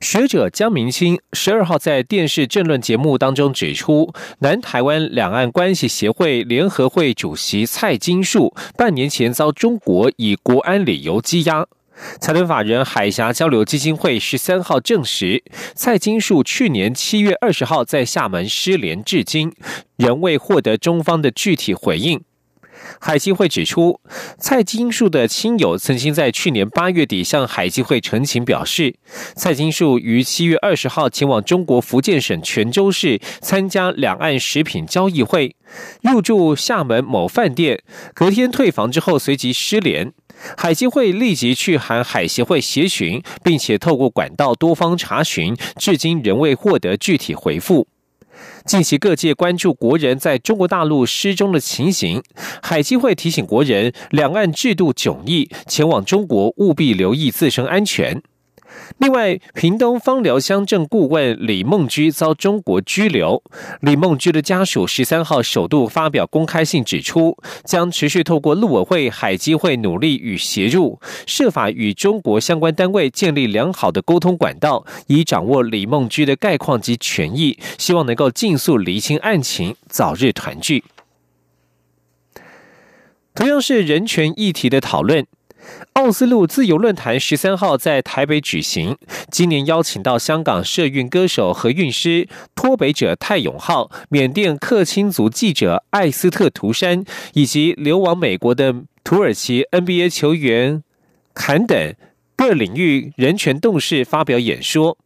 学者江明清十二号在电视政论节目当中指出，南台湾两岸关系协会联合会主席蔡金树半年前遭中国以国安理由羁押。财团法人海峡交流基金会十三号证实，蔡金树去年七月二十号在厦门失联至今，仍未获得中方的具体回应。海基会指出，蔡金树的亲友曾经在去年八月底向海基会陈情，表示蔡金树于七月二十号前往中国福建省泉州市参加两岸食品交易会，入住厦门某饭店，隔天退房之后随即失联。海基会立即去函海协会协询，并且透过管道多方查询，至今仍未获得具体回复。近期各界关注国人在中国大陆失踪的情形，海基会提醒国人，两岸制度迥异，前往中国务必留意自身安全。另外，屏东方寮乡镇顾问李梦居遭中国拘留。李梦居的家属十三号首度发表公开信，指出将持续透过陆委会、海基会努力与协助，设法与中国相关单位建立良好的沟通管道，以掌握李梦居的概况及权益，希望能够尽速厘清案情，早日团聚。同样是人权议题的讨论。奥斯陆自由论坛十三号在台北举行，今年邀请到香港社运歌手和韵师脱北者泰永浩、缅甸克钦族记者艾斯特图山，以及流亡美国的土耳其 NBA 球员坎等各领域人权动士发表演说。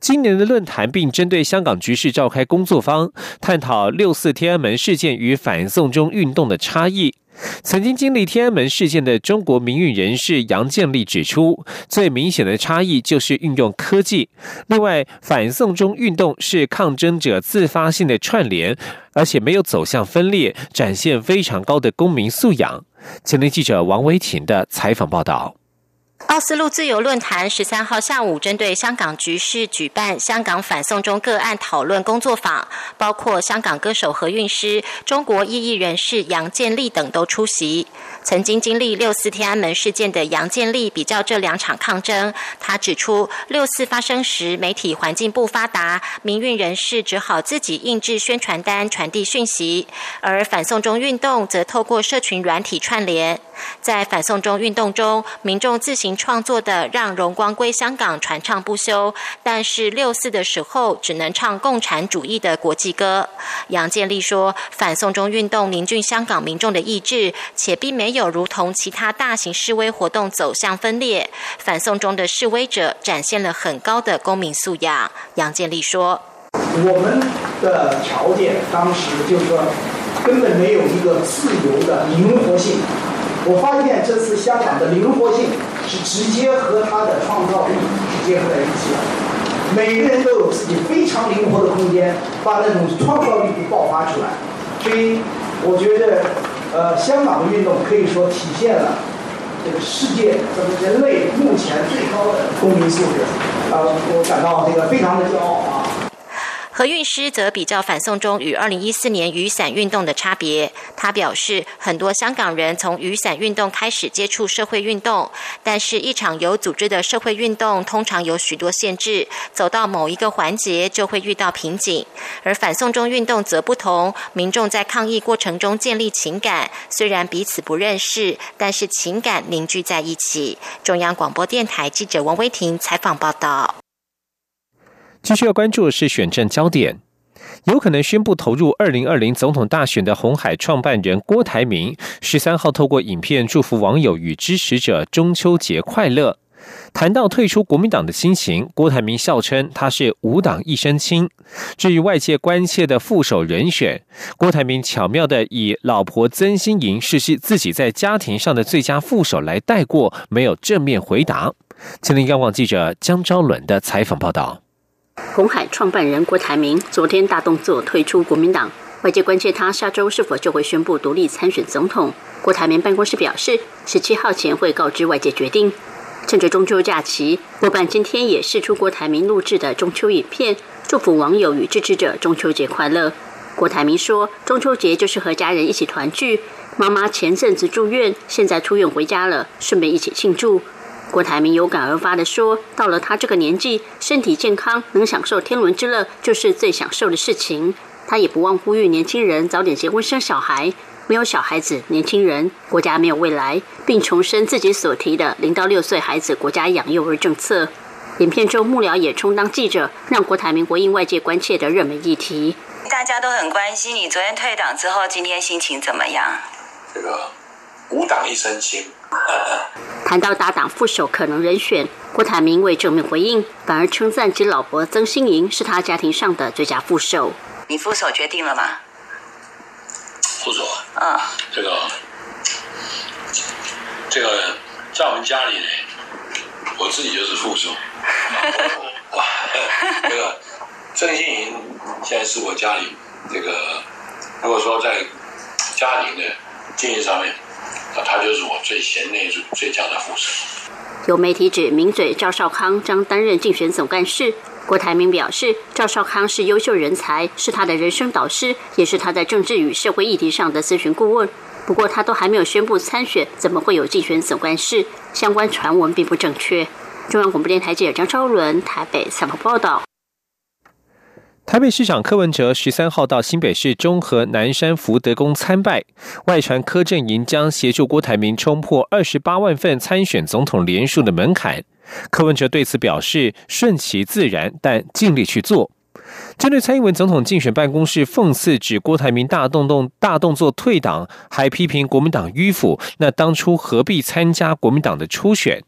今年的论坛并针对香港局势召开工作坊，探讨六四天安门事件与反送中运动的差异。曾经经历天安门事件的中国民运人士杨建立指出，最明显的差异就是运用科技。另外，反送中运动是抗争者自发性的串联，而且没有走向分裂，展现非常高的公民素养。前天记者王维婷的采访报道。奥斯陆自由论坛十三号下午针对香港局势举办香港反送中个案讨论工作坊，包括香港歌手何韵诗、中国异议人士杨建立等都出席。曾经经历六四天安门事件的杨建立比较这两场抗争，他指出，六四发生时媒体环境不发达，民运人士只好自己印制宣传单传递讯息；而反送中运动则透过社群软体串联。在反送中运动中，民众自行创作的“让荣光归香港”传唱不休，但是六四的时候只能唱共产主义的国际歌。杨建立说，反送中运动凝聚香港民众的意志，且并没有如同其他大型示威活动走向分裂。反送中的示威者展现了很高的公民素养。杨建立说：“我们的条件当时就是说，根本没有一个自由的灵活性。”我发现这次香港的灵活性是直接和他的创造力是结合在一起的，每个人都有自己非常灵活的空间，把那种创造力给爆发出来。所以我觉得，呃，香港的运动可以说体现了这个世界咱们人类目前最高的公民素质，啊，我感到这个非常的骄傲。何韵诗则比较反送中与二零一四年雨伞运动的差别。他表示，很多香港人从雨伞运动开始接触社会运动，但是一场有组织的社会运动通常有许多限制，走到某一个环节就会遇到瓶颈。而反送中运动则不同，民众在抗议过程中建立情感，虽然彼此不认识，但是情感凝聚在一起。中央广播电台记者王威婷采访报道。继续要关注的是选战焦点，有可能宣布投入二零二零总统大选的红海创办人郭台铭，十三号透过影片祝福网友与支持者中秋节快乐。谈到退出国民党的心情，郭台铭笑称他是五党一身轻。至于外界关切的副手人选，郭台铭巧妙的以老婆曾心莹是自己在家庭上的最佳副手来带过，没有正面回答。吉林央广记者江昭伦的采访报道。红海创办人郭台铭昨天大动作退出国民党，外界关切他下周是否就会宣布独立参选总统。郭台铭办公室表示，十七号前会告知外界决定。趁着中秋假期，国办今天也释出郭台铭录制的中秋影片，祝福网友与支持者中秋节快乐。郭台铭说，中秋节就是和家人一起团聚。妈妈前阵子住院，现在出院回家了，顺便一起庆祝。郭台铭有感而发地说：“到了他这个年纪，身体健康，能享受天伦之乐，就是最享受的事情。他也不忘呼吁年轻人早点结婚生小孩，没有小孩子，年轻人国家没有未来，并重申自己所提的零到六岁孩子国家养幼儿政策。”影片中幕僚也充当记者，让郭台铭回应外界关切的热门议题。大家都很关心你昨天退党之后，今天心情怎么样？这个五党一身轻。谈到搭档副手可能人选，郭台铭未正面回应，反而称赞其老婆曾心莹是他家庭上的最佳副手。你副手决定了吗？副手啊，这个这个在我们家里呢，我自己就是副手。哇，这个曾心莹现在是我家里这个，如果说在家庭的经营上面。那他就是我最贤内助、最佳的副手。有媒体指名嘴赵少康将担任竞选总干事，郭台铭表示，赵少康是优秀人才，是他的人生导师，也是他在政治与社会议题上的咨询顾问。不过他都还没有宣布参选，怎么会有竞选总干事？相关传闻并不正确。中央广播电台记者张超伦台北采访报道。台北市长柯文哲十三号到新北市中和南山福德宫参拜，外传柯阵营将协助郭台铭冲破二十八万份参选总统连署的门槛。柯文哲对此表示顺其自然，但尽力去做。针对蔡英文总统竞选办公室讽刺指郭台铭大动动大动作退党，还批评国民党迂腐，那当初何必参加国民党的初选？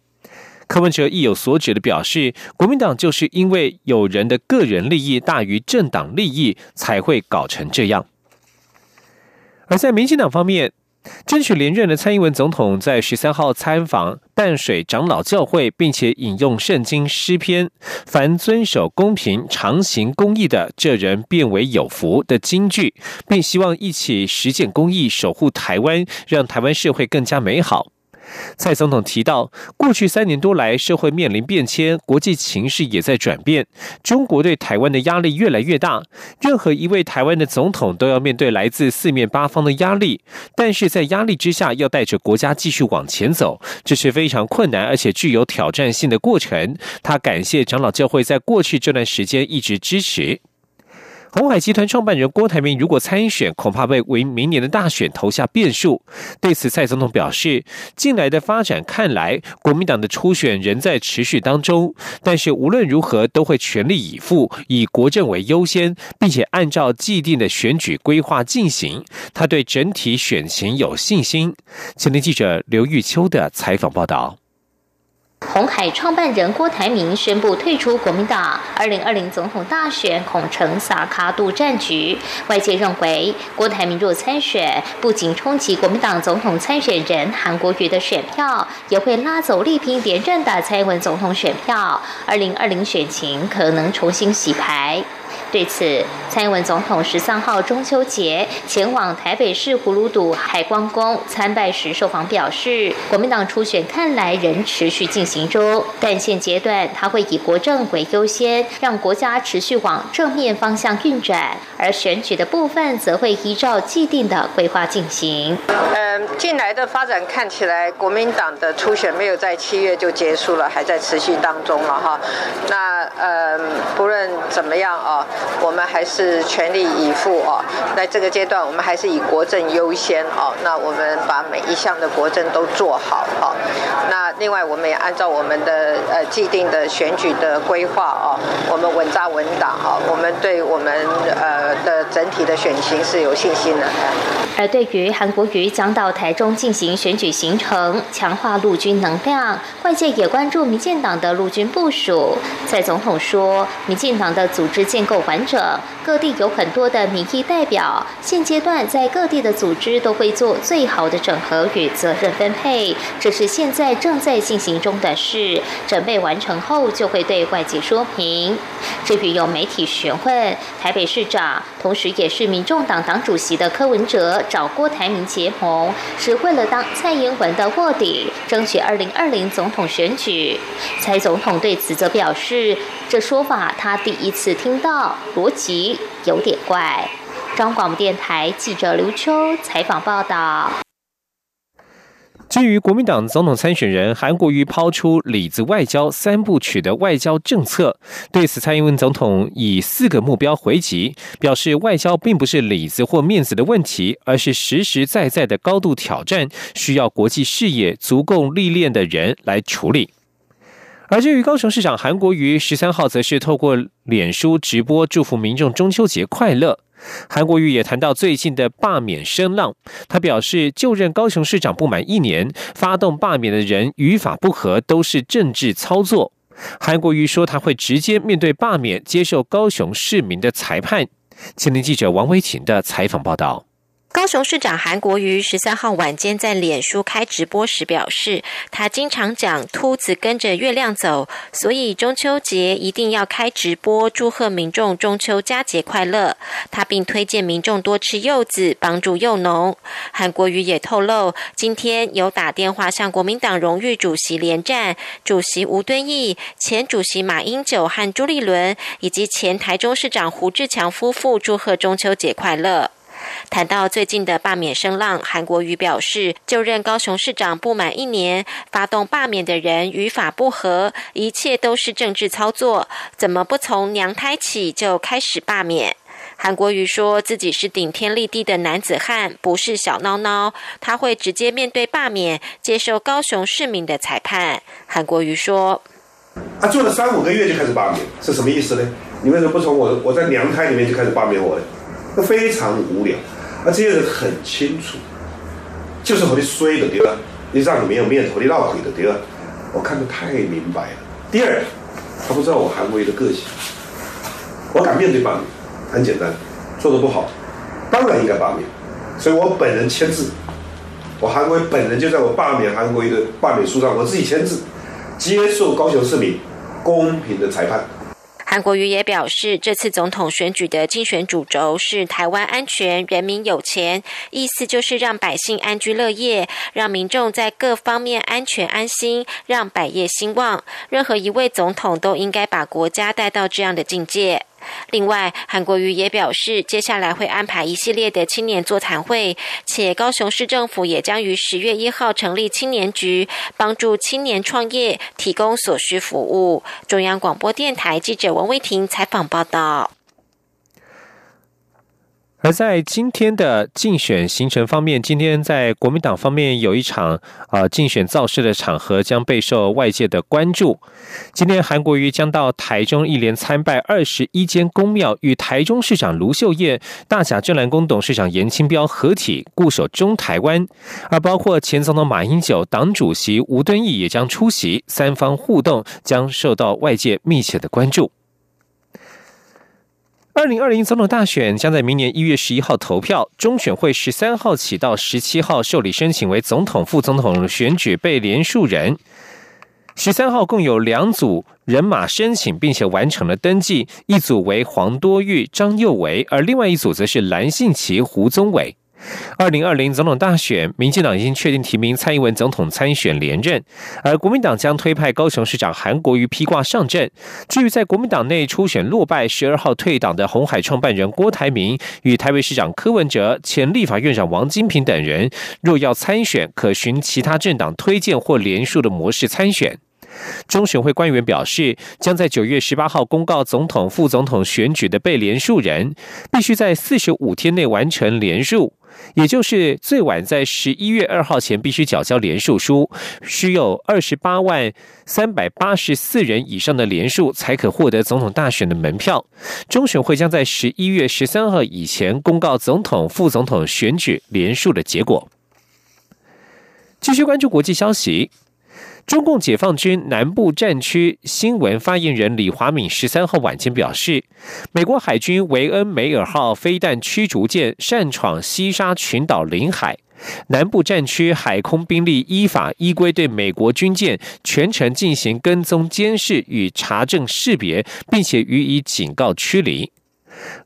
柯文哲意有所指的表示，国民党就是因为有人的个人利益大于政党利益，才会搞成这样。而在民进党方面，争取连任的蔡英文总统在十三号参访淡水长老教会，并且引用圣经诗篇“凡遵守公平、常行公义的，这人变为有福”的金句，并希望一起实践公义，守护台湾，让台湾社会更加美好。蔡总统提到，过去三年多来，社会面临变迁，国际情势也在转变，中国对台湾的压力越来越大。任何一位台湾的总统都要面对来自四面八方的压力，但是在压力之下，要带着国家继续往前走，这是非常困难而且具有挑战性的过程。他感谢长老教会在过去这段时间一直支持。鸿海集团创办人郭台铭如果参选，恐怕会为明年的大选投下变数。对此，蔡总统表示，近来的发展看来，国民党的初选仍在持续当中，但是无论如何都会全力以赴，以国政为优先，并且按照既定的选举规划进行。他对整体选情有信心。前天记者刘玉秋的采访报道。红海创办人郭台铭宣布退出国民党，二零二零总统大选恐成萨卡杜战局。外界认为，郭台铭若参选，不仅冲击国民党总统参选人韩国瑜的选票，也会拉走力拼连任的蔡英文总统选票。二零二零选情可能重新洗牌。对此，蔡英文总统十三号中秋节前往台北市葫芦堵海光宫参拜时受访表示，国民党初选看来仍持续进行中，但现阶段他会以国政为优先，让国家持续往正面方向运转，而选举的部分则会依照既定的规划进行。嗯，近来的发展看起来，国民党的初选没有在七月就结束了，还在持续当中了哈。那呃，不论怎么样啊。我们还是全力以赴哦，在这个阶段，我们还是以国政优先哦。那我们把每一项的国政都做好哦。那另外，我们也按照我们的呃既定的选举的规划哦，我们稳扎稳打哈。我们对我们呃的整体的选情是有信心的。而对于韩国瑜将到台中进行选举行程，强化陆军能量，外界也关注民进党的陆军部署。蔡总统说，民进党的组织建构。完整，各地有很多的民意代表。现阶段在各地的组织都会做最好的整合与责任分配，这是现在正在进行中的事。准备完成后就会对外界说明。至于有媒体询问台北市长，同时也是民众党党主席的柯文哲找郭台铭结盟，是为了当蔡英文的卧底，争取二零二零总统选举。蔡总统对此则表示，这说法他第一次听到，逻辑有点怪。中广播电台记者刘秋采访报道。至于国民党总统参选人韩国瑜抛出“里子外交三部曲”的外交政策，对此蔡英文总统以四个目标回击，表示外交并不是里子或面子的问题，而是实实在在的高度挑战，需要国际视野足够历练的人来处理。而至于高雄市长韩国瑜十三号，则是透过脸书直播祝福民众中秋节快乐。韩国瑜也谈到最近的罢免声浪，他表示就任高雄市长不满一年，发动罢免的人与法不合，都是政治操作。韩国瑜说他会直接面对罢免，接受高雄市民的裁判。前年记者王维琴的采访报道。高雄市长韩国瑜十三号晚间在脸书开直播时表示，他经常讲“秃子跟着月亮走”，所以中秋节一定要开直播祝贺民众中秋佳节快乐。他并推荐民众多吃柚子，帮助幼农。韩国瑜也透露，今天有打电话向国民党荣誉主席连战、主席吴敦义、前主席马英九和朱立伦，以及前台中市长胡志强夫妇祝贺中秋节快乐。谈到最近的罢免声浪，韩国瑜表示，就任高雄市长不满一年，发动罢免的人与法不合，一切都是政治操作，怎么不从娘胎起就开始罢免？韩国瑜说自己是顶天立地的男子汉，不是小孬孬，他会直接面对罢免，接受高雄市民的裁判。韩国瑜说：“啊，做了三五个月就开始罢免，是什么意思呢？你为什么不从我我在娘胎里面就开始罢免我呢？”那非常无聊，而这些人很清楚，就是和你衰的对吧？你让你没有面子，和你闹鬼的对吧？我看得太明白了。第二，他不知道我韩国瑜的个性，我敢面对罢免，很简单，做的不好，当然应该罢免。所以我本人签字，我韩国本人就在我罢免韩国瑜的罢免书上，我自己签字，接受高雄市民公平的裁判。韩国瑜也表示，这次总统选举的竞选主轴是台湾安全、人民有钱，意思就是让百姓安居乐业，让民众在各方面安全安心，让百业兴旺。任何一位总统都应该把国家带到这样的境界。另外，韩国瑜也表示，接下来会安排一系列的青年座谈会，且高雄市政府也将于十月一号成立青年局，帮助青年创业，提供所需服务。中央广播电台记者王威婷采访报道。而在今天的竞选行程方面，今天在国民党方面有一场啊竞选造势的场合将备受外界的关注。今天韩国瑜将到台中一连参拜二十一间公庙，与台中市长卢秀燕、大甲镇澜宫董事长严清标合体固守中台湾，而包括前总统马英九、党主席吴敦义也将出席，三方互动将受到外界密切的关注。二零二零总统大选将在明年一月十一号投票，中选会十三号起到十七号受理申请为总统、副总统选举被连署人。十三号共有两组人马申请，并且完成了登记，一组为黄多玉、张佑维，而另外一组则是蓝信奇、胡宗伟。二零二零总统大选，民进党已经确定提名蔡英文总统参选连任，而国民党将推派高雄市长韩国瑜披挂上阵。至于在国民党内初选落败、十二号退党的红海创办人郭台铭与台北市长柯文哲、前立法院长王金平等人，若要参选，可循其他政党推荐或联署的模式参选。中选会官员表示，将在九月十八号公告总统、副总统选举的被连署人，必须在四十五天内完成连署。也就是最晚在十一月二号前必须缴交联署书，需有二十八万三百八十四人以上的联署，才可获得总统大选的门票。中选会将在十一月十三号以前公告总统、副总统选举联署的结果。继续关注国际消息。中共解放军南部战区新闻发言人李华敏十三号晚间表示，美国海军维恩梅尔号飞弹驱逐舰擅闯西沙群岛领海，南部战区海空兵力依法依规对美国军舰全程进行跟踪监视与查证识别，并且予以警告驱离。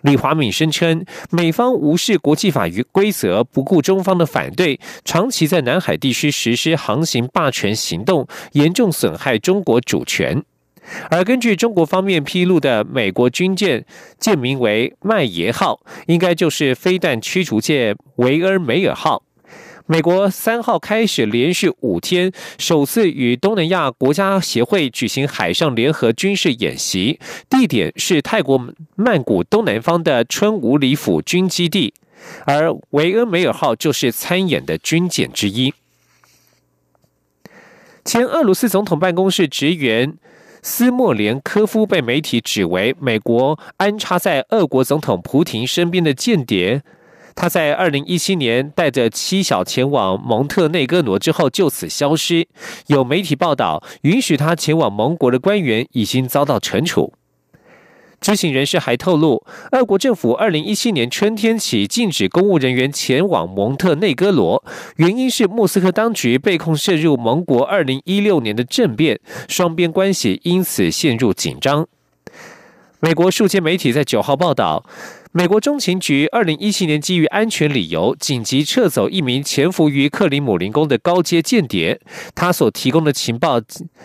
李华敏声称，美方无视国际法与规则，不顾中方的反对，长期在南海地区实施航行霸权行动，严重损害中国主权。而根据中国方面披露的，美国军舰舰名为“麦耶号”，应该就是飞弹驱逐舰“维尔梅尔号”。美国三号开始连续五天首次与东南亚国家协会举行海上联合军事演习，地点是泰国曼谷东南方的春武里府军基地，而维恩梅尔号就是参演的军舰之一。前俄罗斯总统办公室职员斯莫连科夫被媒体指为美国安插在俄国总统普廷身边的间谍。他在二零一七年带着妻小前往蒙特内哥罗之后就此消失。有媒体报道，允许他前往盟国的官员已经遭到惩处。知情人士还透露，俄国政府二零一七年春天起禁止公务人员前往蒙特内哥罗，原因是莫斯科当局被控涉入盟国二零一六年的政变，双边关系因此陷入紧张。美国数间媒体在九号报道。美国中情局二零一七年基于安全理由紧急撤走一名潜伏于克里姆林宫的高阶间谍，他所提供的情报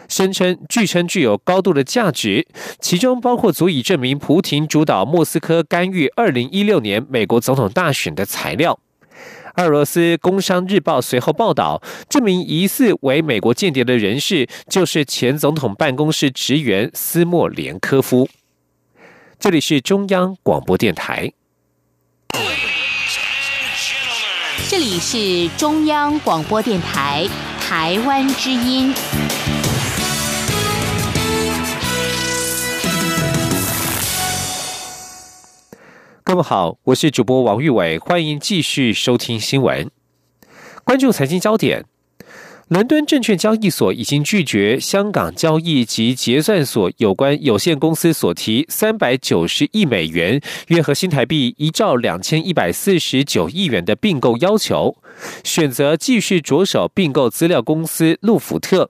声称据称具有高度的价值，其中包括足以证明普廷主导莫斯科干预二零一六年美国总统大选的材料。俄罗斯工商日报随后报道，这名疑似为美国间谍的人士就是前总统办公室职员斯莫连科夫。这里是中央广播电台。这里是中央广播电台台湾之音。各位好，我是主播王玉伟，欢迎继续收听新闻，关注财经焦点。伦敦证券交易所已经拒绝香港交易及结算所有关有限公司所提三百九十亿美元（约合新台币一兆两千一百四十九亿元）的并购要求，选择继续着手并购资料公司路福特。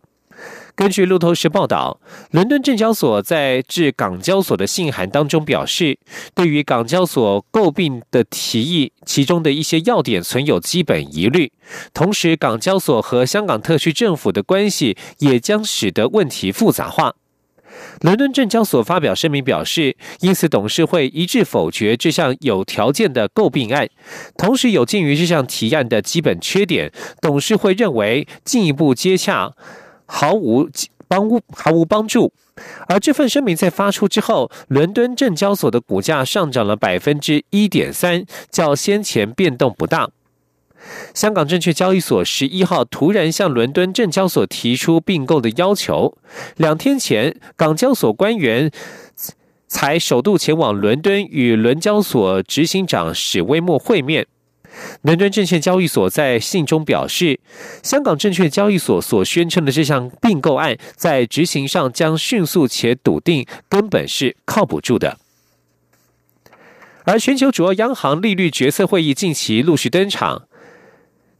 根据路透社报道，伦敦证交所在致港交所的信函当中表示，对于港交所诟病的提议，其中的一些要点存有基本疑虑。同时，港交所和香港特区政府的关系也将使得问题复杂化。伦敦证交所发表声明表示，因此董事会一致否决这项有条件的诟病案。同时，有鉴于这项提案的基本缺点，董事会认为进一步接洽。毫无帮毫无帮助，而这份声明在发出之后，伦敦证交所的股价上涨了百分之一点三，较先前变动不大。香港证券交易所十一号突然向伦敦证交所提出并购的要求，两天前港交所官员才首度前往伦敦与伦交所执行长史威默会面。伦敦证券交易所在信中表示，香港证券交易所所宣称的这项并购案，在执行上将迅速且笃定，根本是靠不住的。而全球主要央行利率决策会议近期陆续登场。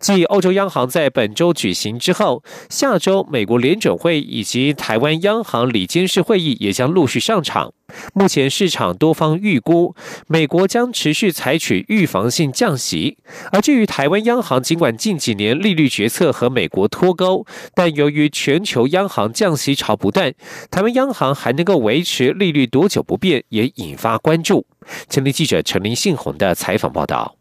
继欧洲央行在本周举行之后，下周美国联准会以及台湾央行理监事会议也将陆续上场。目前市场多方预估，美国将持续采取预防性降息。而至于台湾央行，尽管近几年利率决策和美国脱钩，但由于全球央行降息潮不断，台湾央行还能够维持利率多久不变，也引发关注。前立记者陈林信宏的采访报道。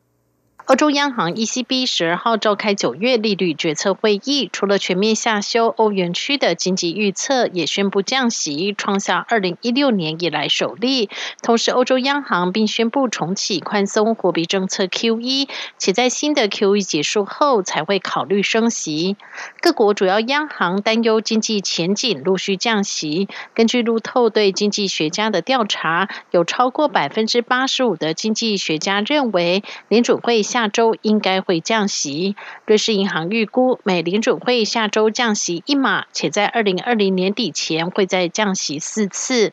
欧洲央行 ECB 十二号召开九月利率决策会议，除了全面下修欧元区的经济预测，也宣布降息，创下二零一六年以来首例。同时，欧洲央行并宣布重启宽松货币政策 QE，且在新的 QE 结束后才会考虑升息。各国主要央行担忧经济前景，陆续降息。根据路透对经济学家的调查，有超过百分之八十五的经济学家认为联准会。下周应该会降息。瑞士银行预估，美联储会下周降息一码，且在二零二零年底前会再降息四次。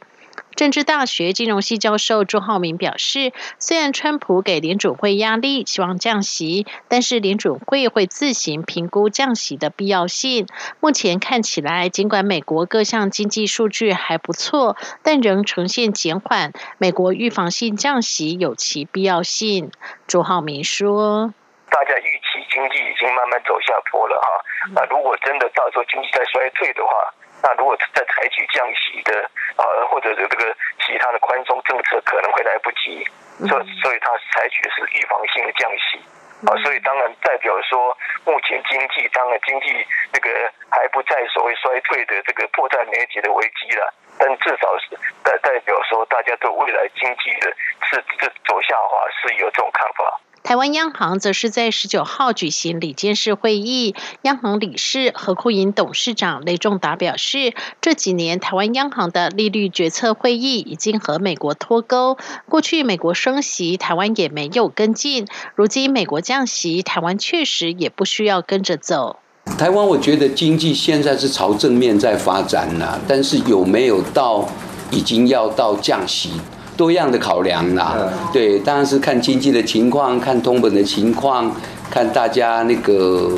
政治大学金融系教授朱浩明表示，虽然川普给联准会压力，希望降息，但是联准会会自行评估降息的必要性。目前看起来，尽管美国各项经济数据还不错，但仍呈现减缓。美国预防性降息有其必要性。朱浩明说：“大家预期经济已经慢慢走下坡了哈，那如果真的到时候经济在衰退的话。”那如果再采取降息的啊，或者是这个其他的宽松政策，可能会来不及，所所以它采取的是预防性的降息。啊，所以当然代表说，目前经济当然经济这个还不在所谓衰退的这个迫在眉睫的危机了，但至少是代代表说，大家对未来经济的是是走下滑是有这种看法。台湾央行则是在十九号举行理监事会议，央行理事何库银董事长雷仲达表示，这几年台湾央行的利率决策会议已经和美国脱钩，过去美国升息，台湾也没有跟进，如今美国降息，台湾确实也不需要跟着走。台湾我觉得经济现在是朝正面在发展了，但是有没有到已经要到降息？多样的考量啦，对，当然是看经济的情况，看通本的情况，看大家那个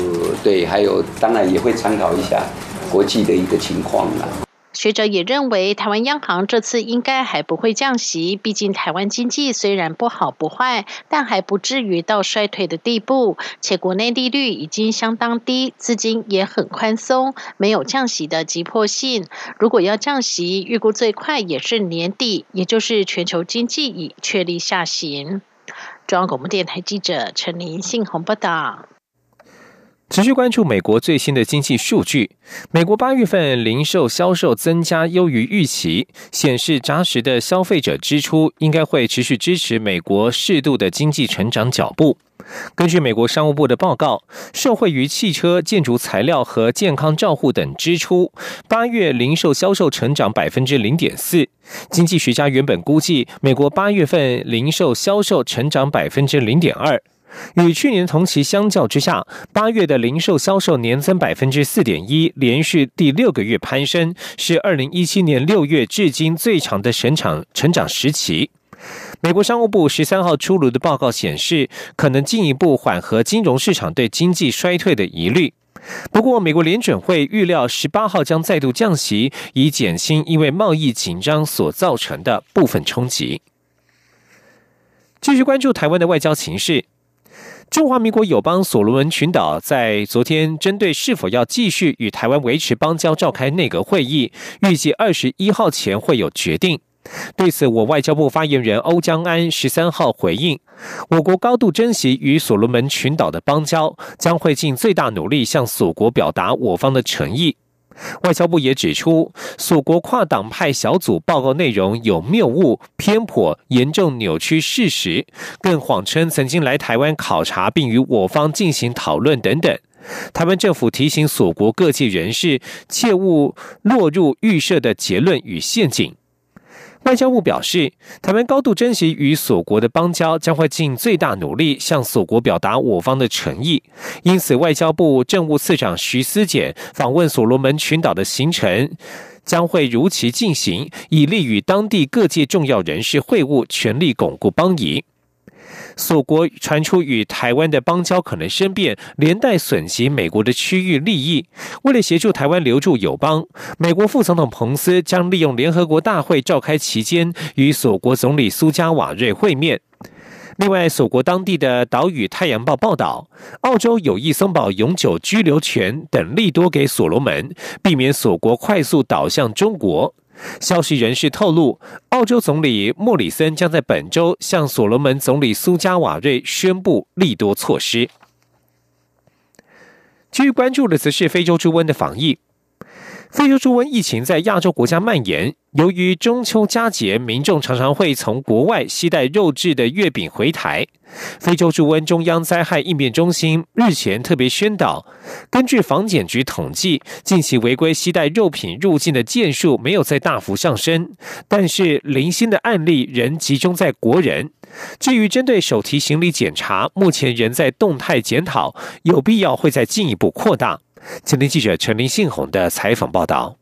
对，还有当然也会参考一下国际的一个情况啦。学者也认为，台湾央行这次应该还不会降息。毕竟，台湾经济虽然不好不坏，但还不至于到衰退的地步。且国内利率已经相当低，资金也很宽松，没有降息的急迫性。如果要降息，预估最快也是年底，也就是全球经济已确立下行。中央广播电台记者陈林信鸿报道。持续关注美国最新的经济数据。美国八月份零售销售增加优于预期，显示扎实的消费者支出应该会持续支持美国适度的经济成长脚步。根据美国商务部的报告，受惠于汽车、建筑材料和健康照护等支出，八月零售销售成长百分之零点四。经济学家原本估计，美国八月份零售销售成长百分之零点二。与去年同期相较之下，八月的零售销售年增百分之四点一，连续第六个月攀升，是二零一七年六月至今最长的成长成长时期。美国商务部十三号出炉的报告显示，可能进一步缓和金融市场对经济衰退的疑虑。不过，美国联准会预料十八号将再度降息，以减轻因为贸易紧张所造成的部分冲击。继续关注台湾的外交情势。中华民国友邦所罗门群岛在昨天针对是否要继续与台湾维持邦交召开内阁会议，预计二十一号前会有决定。对此，我外交部发言人欧江安十三号回应：我国高度珍惜与所罗门群岛的邦交，将会尽最大努力向所国表达我方的诚意。外交部也指出，所国跨党派小组报告内容有谬误、偏颇、严重扭曲事实，更谎称曾经来台湾考察并与我方进行讨论等等。台湾政府提醒所国各界人士，切勿落入预设的结论与陷阱。外交部表示，台湾高度珍惜与所国的邦交，将会尽最大努力向所国表达我方的诚意。因此，外交部政务次长徐思俭访问所罗门群岛的行程将会如期进行，以利与当地各界重要人士会晤，全力巩固邦谊。所国传出与台湾的邦交可能生变，连带损及美国的区域利益。为了协助台湾留住友邦，美国副总统彭斯将利用联合国大会召开期间，与所国总理苏加瓦瑞会面。另外，所国当地的岛屿太阳报报道，澳洲有意松绑永久居留权等利多给所罗门，避免所国快速倒向中国。消息人士透露，澳洲总理莫里森将在本周向所罗门总理苏加瓦瑞宣布利多措施。继续关注的则是非洲猪瘟的防疫。非洲猪瘟疫情在亚洲国家蔓延，由于中秋佳节，民众常常会从国外携带肉质的月饼回台。非洲猪瘟中央灾害应变中心日前特别宣导，根据防检局统计，近期违规携带肉品入境的件数没有再大幅上升，但是零星的案例仍集中在国人。至于针对手提行李检查，目前仍在动态检讨，有必要会再进一步扩大。今天记者陈林信宏的采访报道。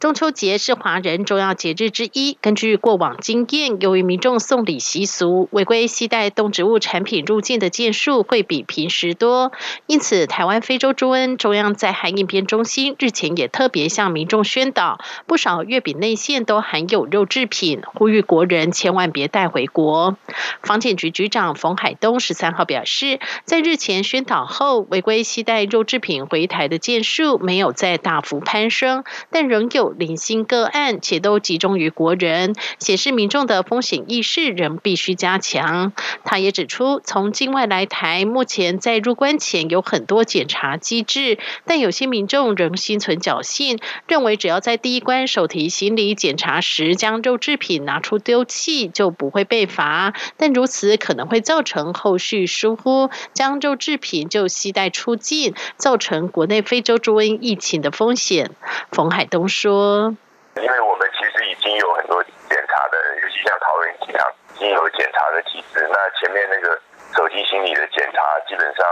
中秋节是华人重要节日之一。根据过往经验，由于民众送礼习俗，违规携带动植物产品入境的件数会比平时多。因此，台湾非洲猪瘟中央灾害应变中心日前也特别向民众宣导，不少月饼内馅都含有肉制品，呼吁国人千万别带回国。防检局局长冯海东十三号表示，在日前宣导后，违规携带肉制品回台的件数没有再大幅攀升，但仍有。零星个案，且都集中于国人，显示民众的风险意识仍必须加强。他也指出，从境外来台，目前在入关前有很多检查机制，但有些民众仍心存侥幸，认为只要在第一关手提行李检查时将肉制品拿出丢弃，就不会被罚。但如此可能会造成后续疏忽，将肉制品就携带出境，造成国内非洲猪瘟疫情的风险。冯海东说。因为我们其实已经有很多检查的，尤其像桃园机场已经有检查的机制。那前面那个手机行李的检查，基本上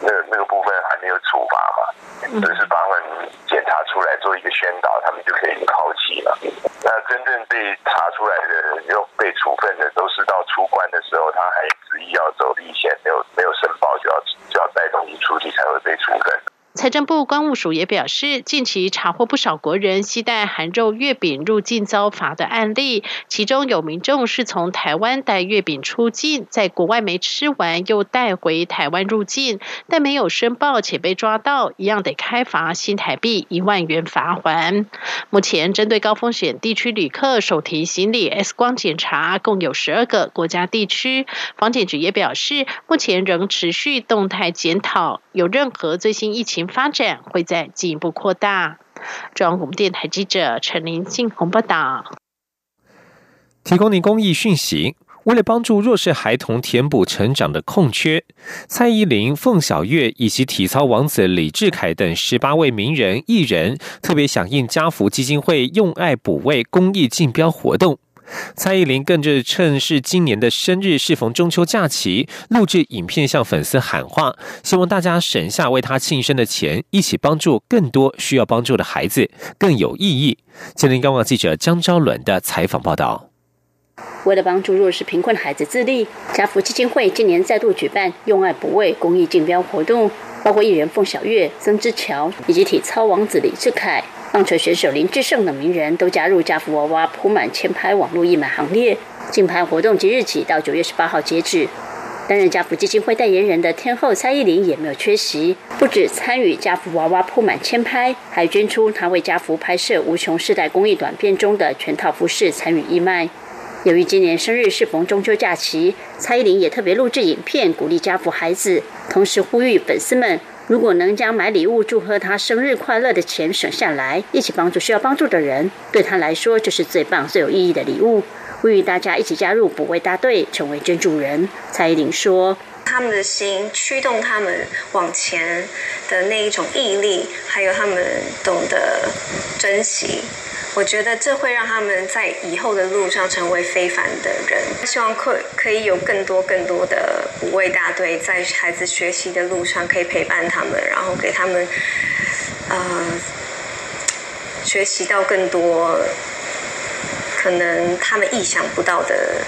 那那个部分还没有处罚嘛，只是把他们检查出来做一个宣导，他们就可以抛弃了。那真正被查出来的又被处分的，都是到出关的时候，他还执意要走立线，没有没有申报就要就要带东西出去，才会被处分。财政部关务署也表示，近期查获不少国人携带含肉月饼入境遭罚的案例，其中有民众是从台湾带月饼出境，在国外没吃完又带回台湾入境，但没有申报且被抓到，一样得开罚新台币一万元罚还。目前针对高风险地区旅客手提行李 X 光检查共有十二个国家地区，防检局也表示，目前仍持续动态检讨，有任何最新疫情。发展会再进一步扩大。中央广播电台记者陈林信鸿报道。提供您公益讯息：为了帮助弱势孩童填补成长的空缺，蔡依林、凤小岳以及体操王子李志凯等十八位名人艺人特别响应家福基金会“用爱补位”公益竞标活动。蔡依林更是趁是今年的生日，适逢中秋假期，录制影片向粉丝喊话，希望大家省下为他庆生的钱，一起帮助更多需要帮助的孩子，更有意义。吉林刚网记者江昭伦的采访报道。为了帮助弱势贫困孩子自立，家福基金会今年再度举办“用爱补位”公益竞标活动，包括艺人凤小岳、曾之乔以及体操王子李志凯。棒球选手林志胜等名人都加入家福娃娃铺满签拍网络义卖行列，竞拍活动即日起到九月十八号截止。担任家福基金会代言人的天后蔡依林也没有缺席，不止参与家福娃娃铺满签拍，还捐出她为家福拍摄《无穷世代》公益短片中的全套服饰参与义卖。由于今年生日适逢中秋假期，蔡依林也特别录制影片鼓励家福孩子，同时呼吁粉丝们。如果能将买礼物祝贺他生日快乐的钱省下来，一起帮助需要帮助的人，对他来说就是最棒、最有意义的礼物。呼吁大家一起加入补位大队，成为捐助人。蔡依林说：“他们的心驱动他们往前的那一种毅力，还有他们懂得珍惜。”我觉得这会让他们在以后的路上成为非凡的人。希望可可以有更多更多的五位大队在孩子学习的路上可以陪伴他们，然后给他们呃学习到更多可能他们意想不到的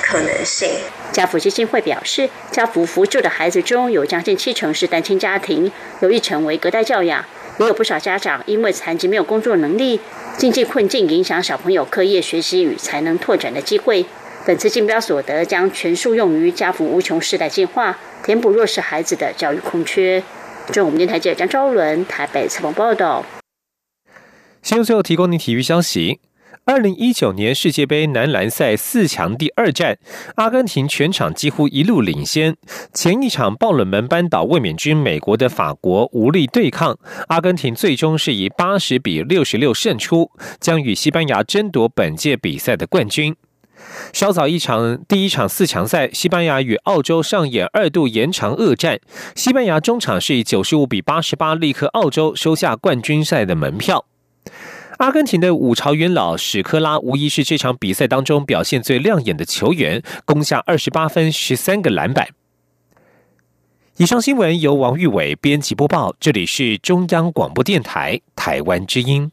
可能性。家福基金会表示，家福扶助的孩子中有将近七成是单亲家庭，有一成为隔代教养，也有不少家长因为残疾没有工作能力。经济困境影响小朋友课业学习与才能拓展的机会。本次竞标所得将全数用于家福无穷世代计划，填补弱势孩子的教育空缺。中央电台记者张昭伦台北采访报道。新闻最后提供您体育消息。二零一九年世界杯男篮赛四强第二战，阿根廷全场几乎一路领先。前一场爆冷门扳倒卫冕军美国的法国无力对抗，阿根廷最终是以八十比六十六胜出，将与西班牙争夺本届比赛的冠军。稍早一场第一场四强赛，西班牙与澳洲上演二度延长恶战，西班牙中场是以九十五比八十八力克澳洲，收下冠军赛的门票。阿根廷的五朝元老史科拉无疑是这场比赛当中表现最亮眼的球员，攻下二十八分、十三个篮板。以上新闻由王玉伟编辑播报，这里是中央广播电台台湾之音。